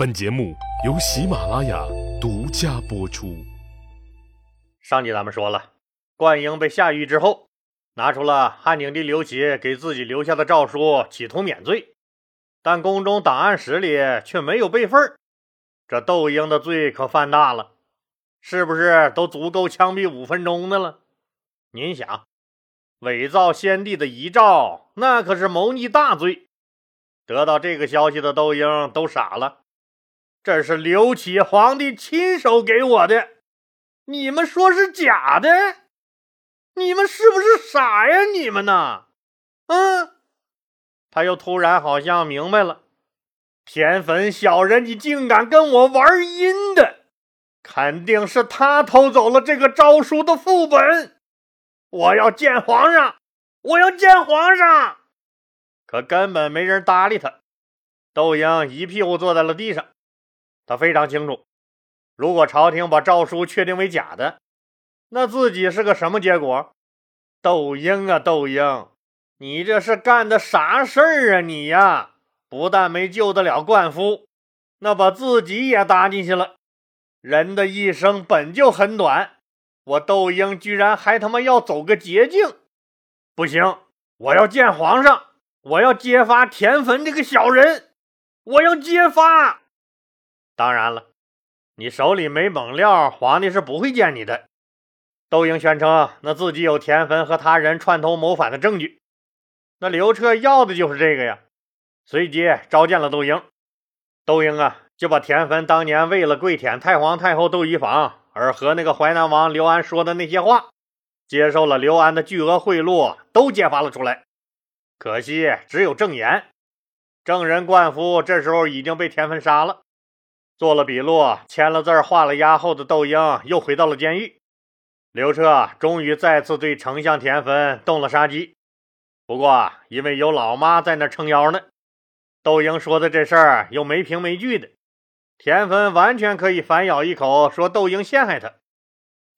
本节目由喜马拉雅独家播出。上集咱们说了，灌婴被下狱之后，拿出了汉景帝刘启给自己留下的诏书，企图免罪，但宫中档案室里却没有备份这窦婴的罪可犯大了，是不是都足够枪毙五分钟的了？您想，伪造先帝的遗诏，那可是谋逆大罪。得到这个消息的窦婴都傻了，这是刘启皇帝亲手给我的，你们说是假的？你们是不是傻呀？你们呢？嗯，他又突然好像明白了，田汾小人，你竟敢跟我玩阴的，肯定是他偷走了这个诏书的副本。我要见皇上，我要见皇上。可根本没人搭理他，窦婴一屁股坐在了地上。他非常清楚，如果朝廷把诏书确定为假的，那自己是个什么结果？窦婴啊，窦婴，你这是干的啥事儿啊？你呀，不但没救得了灌夫，那把自己也搭进去了。人的一生本就很短，我窦婴居然还他妈要走个捷径？不行，我要见皇上。我要揭发田汾这个小人，我要揭发。当然了，你手里没猛料，皇帝是不会见你的。窦婴宣称，那自己有田汾和他人串通谋反的证据。那刘彻要的就是这个呀。随即召见了窦婴。窦婴啊，就把田汾当年为了跪舔太皇太后窦漪房而和那个淮南王刘安说的那些话，接受了刘安的巨额贿赂，都揭发了出来。可惜只有证言，证人灌夫这时候已经被田汾杀了。做了笔录，签了字，画了押后的窦婴又回到了监狱。刘彻终于再次对丞相田汾动了杀机。不过因为有老妈在那撑腰呢，窦婴说的这事儿又没凭没据的，田汾完全可以反咬一口说窦婴陷害他。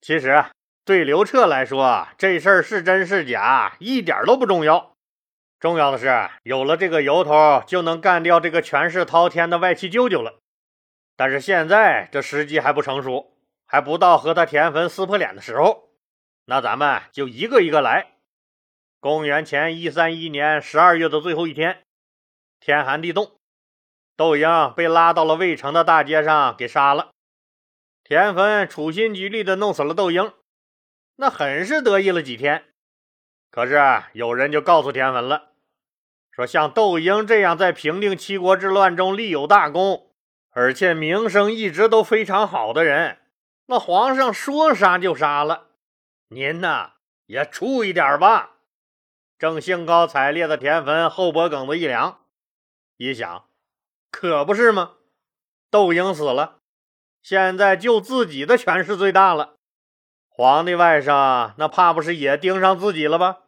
其实对刘彻来说，这事儿是真是假一点都不重要。重要的是，有了这个由头，就能干掉这个权势滔天的外戚舅舅了。但是现在这时机还不成熟，还不到和他田汾撕破脸的时候。那咱们就一个一个来。公元前一三一年十二月的最后一天，天寒地冻，窦婴被拉到了渭城的大街上给杀了。田汾处心积虑的弄死了窦婴，那很是得意了几天。可是有人就告诉田汾了。说像窦婴这样在平定七国之乱中立有大功，而且名声一直都非常好的人，那皇上说杀就杀了。您呐也注意点吧。正兴高采烈的田汾后脖梗子一凉，一想，可不是吗？窦婴死了，现在就自己的权势最大了。皇帝外甥那怕不是也盯上自己了吧？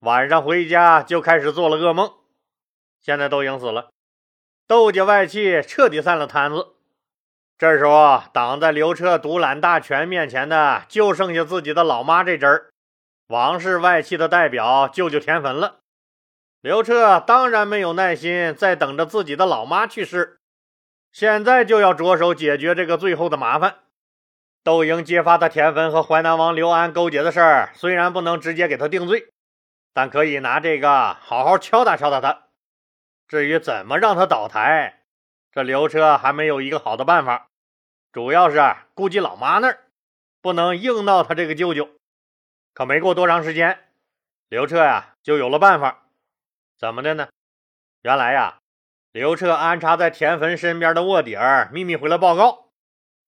晚上回家就开始做了噩梦。现在窦婴死了，窦家外戚彻底散了摊子。这时候，挡在刘彻独揽大权面前的，就剩下自己的老妈这支儿，王室外戚的代表舅舅田汾了。刘彻当然没有耐心再等着自己的老妈去世，现在就要着手解决这个最后的麻烦。窦婴揭发他田汾和淮南王刘安勾结的事儿，虽然不能直接给他定罪。但可以拿这个好好敲打敲打他。至于怎么让他倒台，这刘彻还没有一个好的办法，主要是顾及老妈那儿，不能硬闹他这个舅舅。可没过多长时间，刘彻呀就有了办法。怎么的呢？原来呀，刘彻安插在田汾身边的卧底儿秘密回来报告，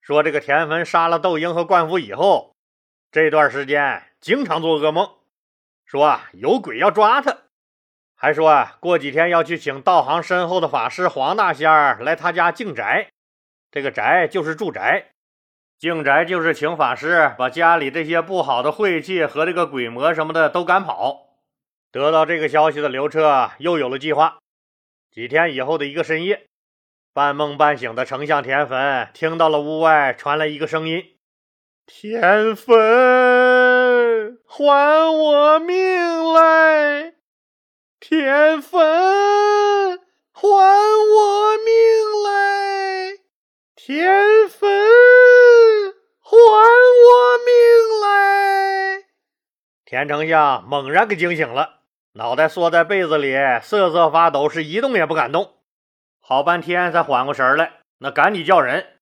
说这个田汾杀了窦婴和灌夫以后，这段时间经常做噩梦。说啊，有鬼要抓他，还说啊，过几天要去请道行深厚的法师黄大仙儿来他家净宅。这个宅就是住宅，净宅就是请法师把家里这些不好的晦气和这个鬼魔什么的都赶跑。得到这个消息的刘彻又有了计划。几天以后的一个深夜，半梦半醒的丞相田汾听到了屋外传来一个声音：“田汾。”还我命来，田汾！还我命来！田汾，还我命来！田丞相猛然给惊醒了，脑袋缩在被子里，瑟瑟发抖，是一动也不敢动。好半天才缓过神来，那赶紧叫人。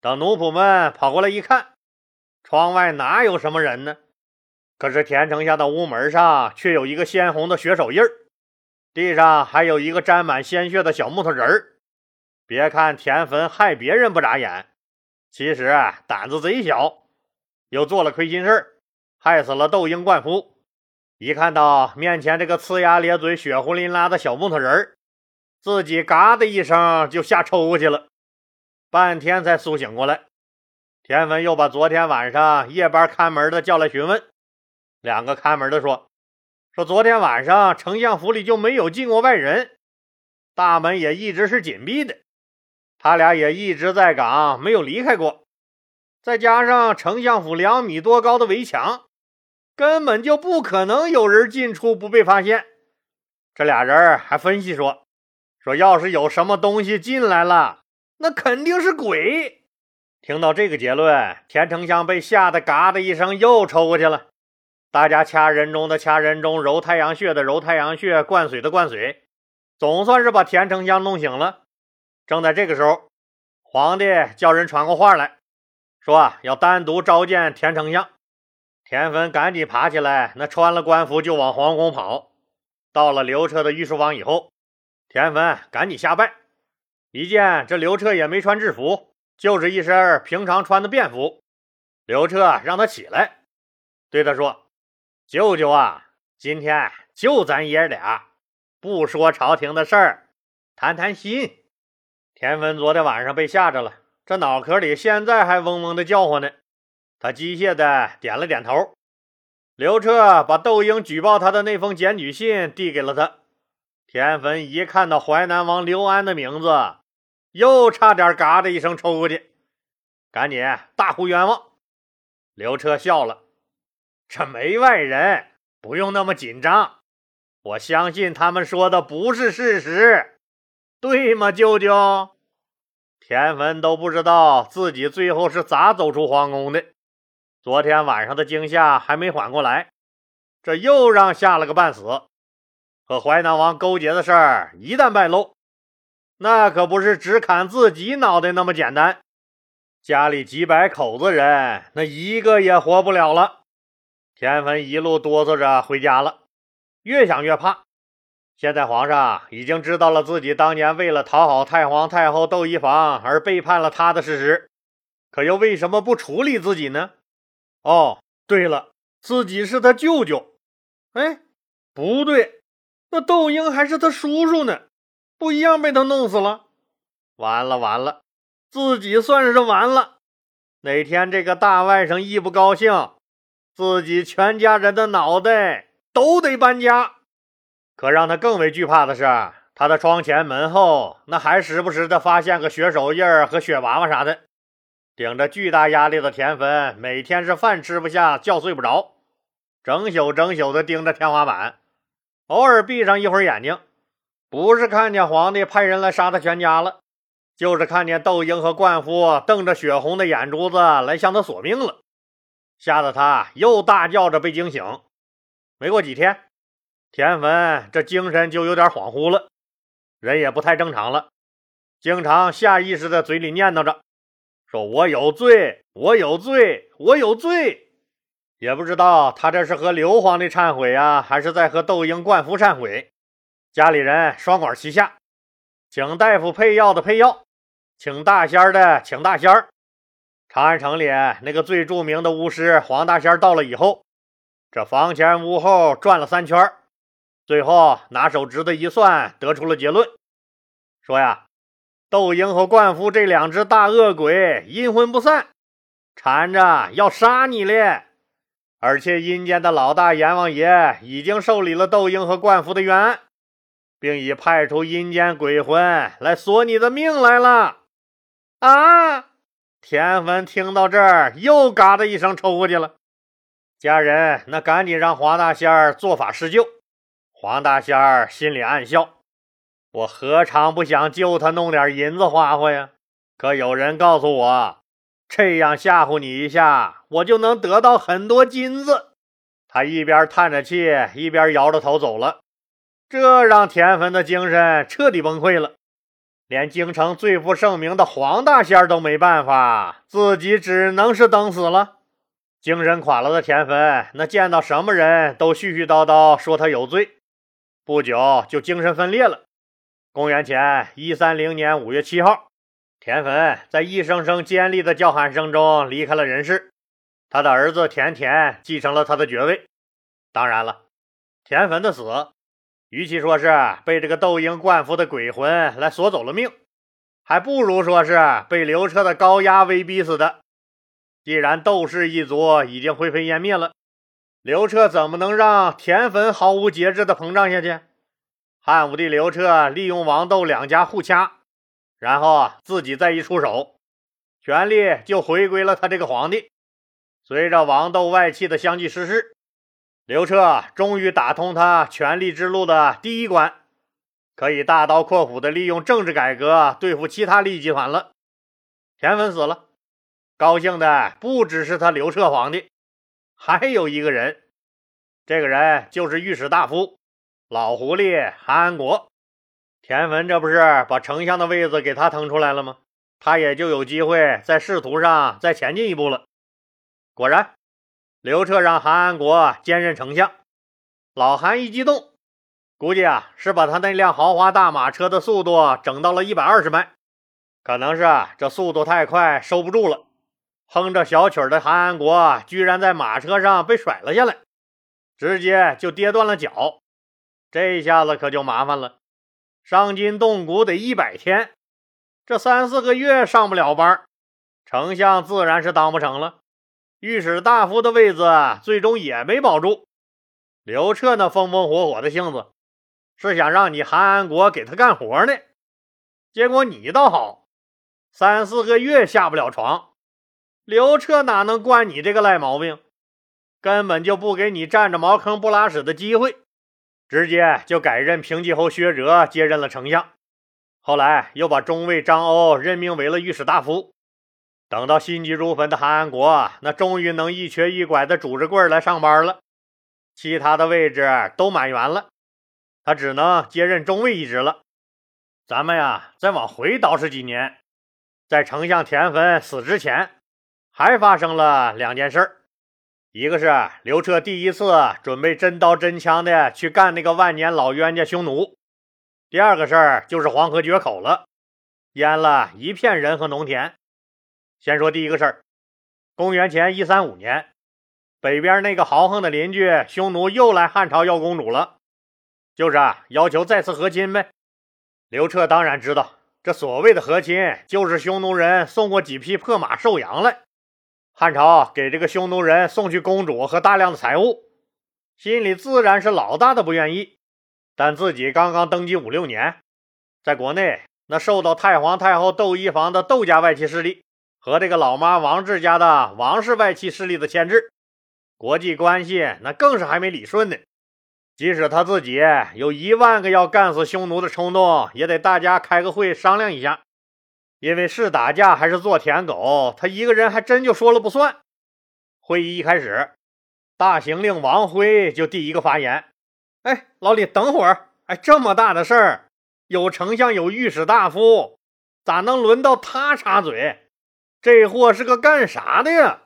等奴仆们跑过来一看，窗外哪有什么人呢？可是田丞相的屋门上却有一个鲜红的血手印儿，地上还有一个沾满鲜血的小木头人儿。别看田汾害别人不眨眼，其实胆子贼小，又做了亏心事儿，害死了窦婴灌夫。一看到面前这个呲牙咧嘴、血红淋拉的小木头人儿，自己嘎的一声就吓抽过去了，半天才苏醒过来。田汾又把昨天晚上夜班看门的叫来询问，两个看门的说：“说昨天晚上丞相府里就没有进过外人，大门也一直是紧闭的，他俩也一直在岗，没有离开过。再加上丞相府两米多高的围墙，根本就不可能有人进出不被发现。”这俩人还分析说。说：“要是有什么东西进来了，那肯定是鬼。”听到这个结论，田丞相被吓得嘎的一声又抽过去了。大家掐人中的掐人中，揉太阳穴的揉太阳穴，灌水的灌水，总算是把田丞相弄醒了。正在这个时候，皇帝叫人传过话来说啊要单独召见田丞相。田汾赶紧爬起来，那穿了官服就往皇宫跑。到了刘彻的御书房以后。田汾赶紧下拜，一见这刘彻也没穿制服，就是一身平常穿的便服。刘彻让他起来，对他说：“舅舅啊，今天就咱爷俩，不说朝廷的事儿，谈谈心。”田汾昨天晚上被吓着了，这脑壳里现在还嗡嗡的叫唤呢。他机械的点了点头。刘彻把窦婴举报他的那封检举信递给了他。田汾一看到淮南王刘安的名字，又差点嘎的一声抽过去，赶紧大呼冤枉。刘彻笑了：“这没外人，不用那么紧张。我相信他们说的不是事实，对吗，舅舅？”田汾都不知道自己最后是咋走出皇宫的。昨天晚上的惊吓还没缓过来，这又让吓了个半死。和淮南王勾结的事儿一旦败露，那可不是只砍自己脑袋那么简单，家里几百口子人，那一个也活不了了。田汾一路哆嗦着回家了，越想越怕。现在皇上已经知道了自己当年为了讨好太皇太后窦漪房而背叛了他的事实，可又为什么不处理自己呢？哦，对了，自己是他舅舅。哎，不对。那窦婴还是他叔叔呢，不一样被他弄死了。完了完了，自己算是完了。哪天这个大外甥一不高兴，自己全家人的脑袋都得搬家。可让他更为惧怕的是，他的窗前门后那还时不时的发现个血手印儿和血娃娃啥的。顶着巨大压力的田汾，每天是饭吃不下，觉睡不着，整宿整宿的盯着天花板。偶尔闭上一会儿眼睛，不是看见皇帝派人来杀他全家了，就是看见窦婴和灌夫瞪着血红的眼珠子来向他索命了，吓得他又大叫着被惊醒。没过几天，田汾这精神就有点恍惚了，人也不太正常了，经常下意识的嘴里念叨着：“说我有罪，我有罪，我有罪。”也不知道他这是和刘皇帝忏悔呀，还是在和窦婴、灌夫忏悔。家里人双管齐下，请大夫配药的配药，请大仙的请大仙儿。长安城里那个最著名的巫师黄大仙到了以后，这房前屋后转了三圈，最后拿手指头一算，得出了结论，说呀，窦婴和灌夫这两只大恶鬼阴魂不散，缠着要杀你嘞。而且阴间的老大阎王爷已经受理了窦婴和灌夫的冤案，并已派出阴间鬼魂来索你的命来了。啊！田汾听到这儿，又嘎的一声抽过去了。家人那赶紧让黄大仙儿做法施救。黄大仙儿心里暗笑：我何尝不想救他弄点银子花花呀？可有人告诉我，这样吓唬你一下，我就能得到很多金子。他一边叹着气，一边摇着头走了。这让田汾的精神彻底崩溃了，连京城最负盛名的黄大仙都没办法，自己只能是等死了。精神垮了的田汾，那见到什么人都絮絮叨叨说他有罪，不久就精神分裂了。公元前一三零年五月七号，田汾在一声声尖利的叫喊声中离开了人世。他的儿子田田继承了他的爵位。当然了，田汾的死，与其说是被这个窦婴灌服的鬼魂来索走了命，还不如说是被刘彻的高压威逼死的。既然窦氏一族已经灰飞烟灭了，刘彻怎么能让田汾毫无节制的膨胀下去？汉武帝刘彻利用王窦两家互掐，然后啊自己再一出手，权力就回归了他这个皇帝。随着王窦外戚的相继逝世，刘彻终于打通他权力之路的第一关，可以大刀阔斧地利用政治改革对付其他利益集团了。田汾死了，高兴的不只是他刘彻皇帝，还有一个人，这个人就是御史大夫老狐狸韩安国。田汾这不是把丞相的位子给他腾出来了吗？他也就有机会在仕途上再前进一步了。果然，刘彻让韩安国兼任丞相。老韩一激动，估计啊是把他那辆豪华大马车的速度整到了一百二十迈，可能是啊这速度太快收不住了。哼着小曲的韩安国居然在马车上被甩了下来，直接就跌断了脚。这一下子可就麻烦了，伤筋动骨得一百天，这三四个月上不了班，丞相自然是当不成了。御史大夫的位子最终也没保住。刘彻那风风火火的性子，是想让你韩安国给他干活呢。结果你倒好，三四个月下不了床。刘彻哪能惯你这个赖毛病？根本就不给你占着茅坑不拉屎的机会，直接就改任平季侯薛哲接任了丞相。后来又把中尉张欧任命为了御史大夫。等到心急如焚的韩安国，那终于能一瘸一拐的拄着棍来上班了。其他的位置都满员了，他只能接任中尉一职了。咱们呀，再往回倒饬几年，在丞相田汾死之前，还发生了两件事儿。一个是刘彻第一次准备真刀真枪的去干那个万年老冤家匈奴；第二个事儿就是黄河决口了，淹了一片人和农田。先说第一个事儿，公元前一三五年，北边那个豪横的邻居匈奴又来汉朝要公主了，就是啊，要求再次和亲呗。刘彻当然知道，这所谓的和亲，就是匈奴人送过几匹破马瘦羊来，汉朝给这个匈奴人送去公主和大量的财物，心里自然是老大的不愿意。但自己刚刚登基五六年，在国内那受到太皇太后窦漪房的窦家外戚势力。和这个老妈王志家的王氏外戚势力的牵制，国际关系那更是还没理顺呢。即使他自己有一万个要干死匈奴的冲动，也得大家开个会商量一下。因为是打架还是做舔狗，他一个人还真就说了不算。会议一开始，大行令王辉就第一个发言：“哎，老李，等会儿！哎，这么大的事儿，有丞相，有御史大夫，咋能轮到他插嘴？”这货是个干啥的呀？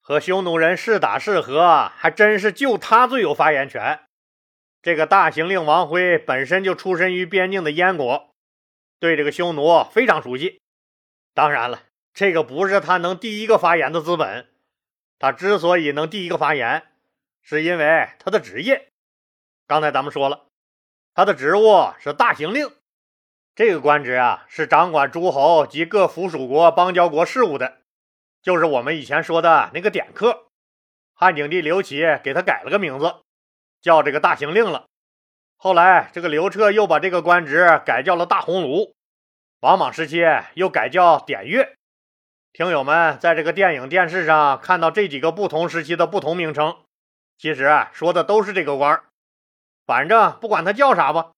和匈奴人是打是和，还真是就他最有发言权。这个大行令王辉本身就出身于边境的燕国，对这个匈奴非常熟悉。当然了，这个不是他能第一个发言的资本。他之所以能第一个发言，是因为他的职业。刚才咱们说了，他的职务是大行令。这个官职啊，是掌管诸侯及各附属国邦交国事务的，就是我们以前说的那个典客。汉景帝刘启给他改了个名字，叫这个大行令了。后来这个刘彻又把这个官职改叫了大鸿胪，王莽时期又改叫典乐。听友们在这个电影、电视上看到这几个不同时期的不同名称，其实说的都是这个官反正不管他叫啥吧。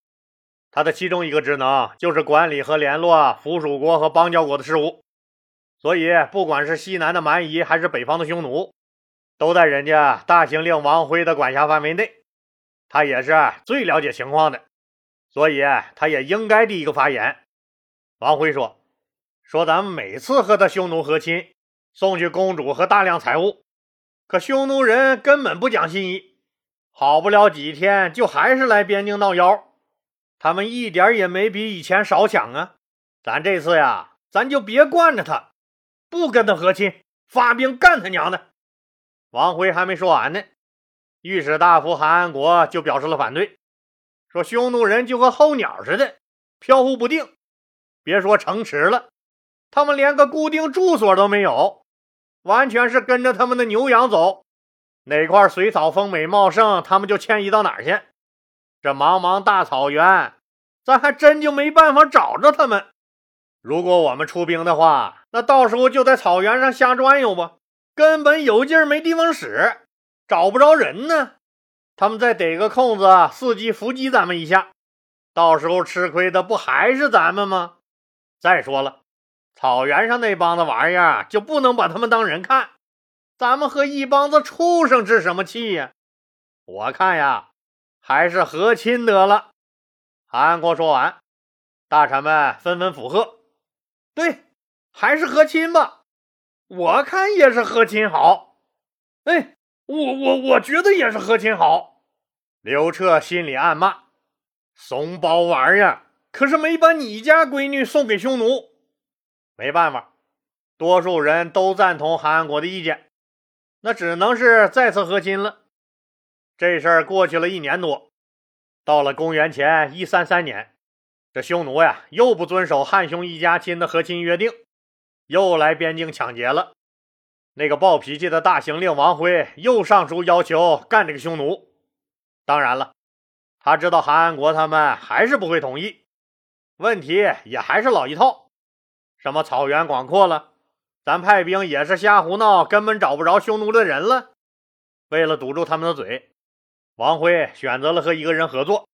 他的其中一个职能就是管理和联络附属国和邦交国的事务。所以，不管是西南的蛮夷还是北方的匈奴，都在人家大行令王辉的管辖范围内。他也是最了解情况的，所以他也应该第一个发言。王辉说：“说咱们每次和他匈奴和亲，送去公主和大量财物，可匈奴人根本不讲信义，好不了几天就还是来边境闹妖。他们一点也没比以前少抢啊！咱这次呀，咱就别惯着他。”不跟他和亲，发兵干他娘的！王辉还没说完呢，御史大夫韩安国就表示了反对，说匈奴人就和候鸟似的，飘忽不定。别说城池了，他们连个固定住所都没有，完全是跟着他们的牛羊走，哪块水草丰美茂盛，他们就迁移到哪儿去。这茫茫大草原，咱还真就没办法找着他们。如果我们出兵的话，那到时候就在草原上瞎转悠吧，根本有劲儿没地方使，找不着人呢。他们再逮个空子，伺机伏击咱们一下，到时候吃亏的不还是咱们吗？再说了，草原上那帮子玩意儿就不能把他们当人看，咱们和一帮子畜生置什么气呀？我看呀，还是和亲得了。韩国说完，大臣们纷纷附和。对，还是和亲吧，我看也是和亲好。哎，我我我觉得也是和亲好。刘彻心里暗骂：怂包玩意儿，可是没把你家闺女送给匈奴。没办法，多数人都赞同韩国的意见，那只能是再次和亲了。这事儿过去了一年多，到了公元前一三三年。这匈奴呀，又不遵守汉匈一家亲的和亲约定，又来边境抢劫了。那个暴脾气的大行令王辉又上书要求干这个匈奴。当然了，他知道韩安国他们还是不会同意。问题也还是老一套，什么草原广阔了，咱派兵也是瞎胡闹，根本找不着匈奴的人了。为了堵住他们的嘴，王辉选择了和一个人合作，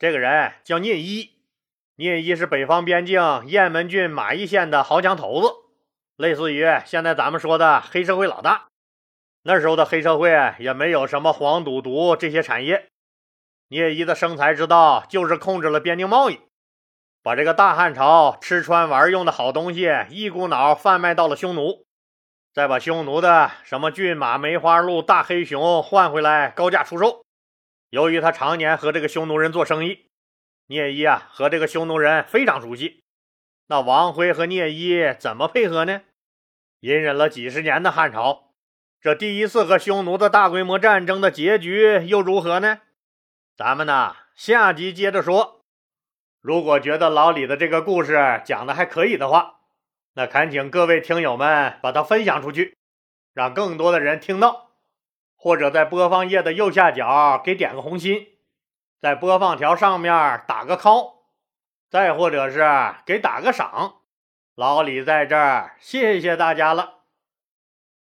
这个人叫聂一。聂一是北方边境雁门郡马邑县的豪强头子，类似于现在咱们说的黑社会老大。那时候的黑社会也没有什么黄赌毒这些产业，聂一的生财之道就是控制了边境贸易，把这个大汉朝吃穿玩用的好东西一股脑贩卖到了匈奴，再把匈奴的什么骏马、梅花鹿、大黑熊换回来高价出售。由于他常年和这个匈奴人做生意。聂一啊，和这个匈奴人非常熟悉。那王辉和聂一怎么配合呢？隐忍了几十年的汉朝，这第一次和匈奴的大规模战争的结局又如何呢？咱们呢，下集接着说。如果觉得老李的这个故事讲的还可以的话，那恳请各位听友们把它分享出去，让更多的人听到，或者在播放页的右下角给点个红心。在播放条上面打个 call，再或者是给打个赏，老李在这儿谢谢大家了。